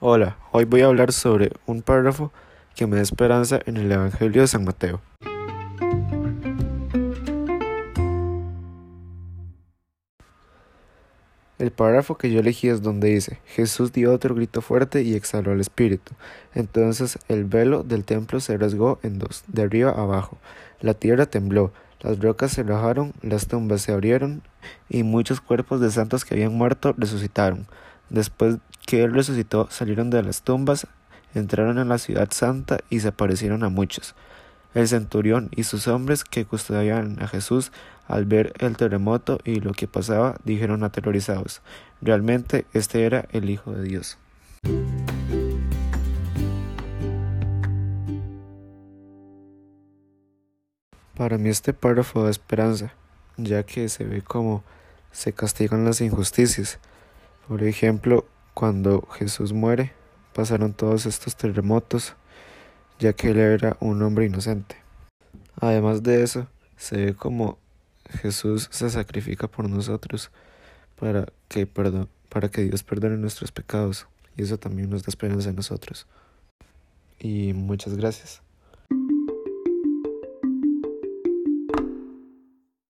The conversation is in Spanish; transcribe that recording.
Hola, hoy voy a hablar sobre un párrafo que me da esperanza en el Evangelio de San Mateo. El párrafo que yo elegí es donde dice, Jesús dio otro grito fuerte y exhaló el espíritu. Entonces el velo del templo se rasgó en dos, de arriba abajo. La tierra tembló, las rocas se rajaron, las tumbas se abrieron, y muchos cuerpos de santos que habían muerto resucitaron. Después que él resucitó, salieron de las tumbas, entraron en la ciudad santa y se aparecieron a muchos. El centurión y sus hombres que custodiaban a Jesús, al ver el terremoto y lo que pasaba, dijeron aterrorizados, realmente este era el Hijo de Dios. Para mí este párrafo da esperanza, ya que se ve como se castigan las injusticias. Por ejemplo, cuando Jesús muere, pasaron todos estos terremotos, ya que él era un hombre inocente. Además de eso, se ve como Jesús se sacrifica por nosotros para que, perdón, para que Dios perdone nuestros pecados. Y eso también nos da esperanza a nosotros. Y muchas gracias.